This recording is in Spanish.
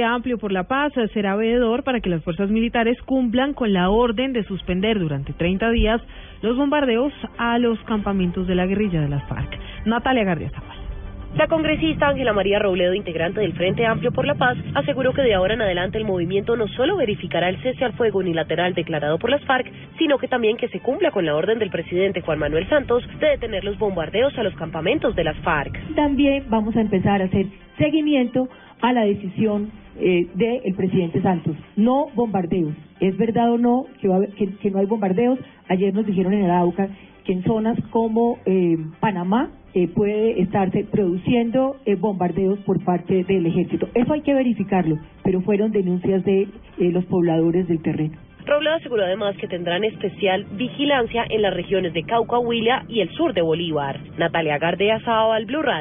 Amplio por la Paz será veedor para que las fuerzas militares cumplan con la orden de suspender durante 30 días los bombardeos a los campamentos de la guerrilla de las FARC. Natalia Gardia La congresista Ángela María Robledo, integrante del Frente Amplio por la Paz, aseguró que de ahora en adelante el movimiento no solo verificará el cese al fuego unilateral declarado por las FARC, sino que también que se cumpla con la orden del presidente Juan Manuel Santos de detener los bombardeos a los campamentos de las FARC. También vamos a empezar a hacer seguimiento a la decisión eh, del presidente Santos. No bombardeos. ¿Es verdad o no que, que, no hay bombardeos? Ayer nos dijeron en Arauca que en zonas como eh, Panamá eh, puede estarse produciendo eh, bombardeos por parte del ejército. Eso hay que verificarlo, pero fueron denuncias de eh, los pobladores del terreno. Robledo aseguró además que tendrán especial vigilancia en las regiones de Cauca, Huila y el sur de Bolívar. Natalia Gardea, Sao al Blue Radio.